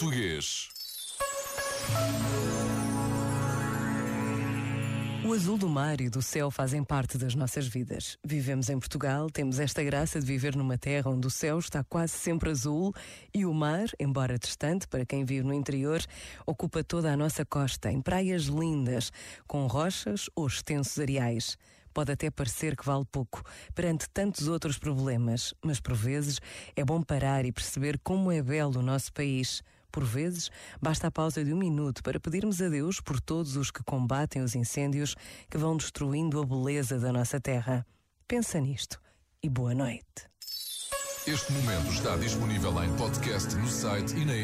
português. O azul do mar e do céu fazem parte das nossas vidas. Vivemos em Portugal, temos esta graça de viver numa terra onde o céu está quase sempre azul e o mar, embora distante para quem vive no interior, ocupa toda a nossa costa, em praias lindas, com rochas ou extensos areais. Pode até parecer que vale pouco perante tantos outros problemas, mas por vezes é bom parar e perceber como é belo o nosso país. Por vezes, basta a pausa de um minuto para pedirmos a Deus por todos os que combatem os incêndios que vão destruindo a beleza da nossa terra. Pensa nisto e boa noite. Este momento está disponível em podcast no site e na.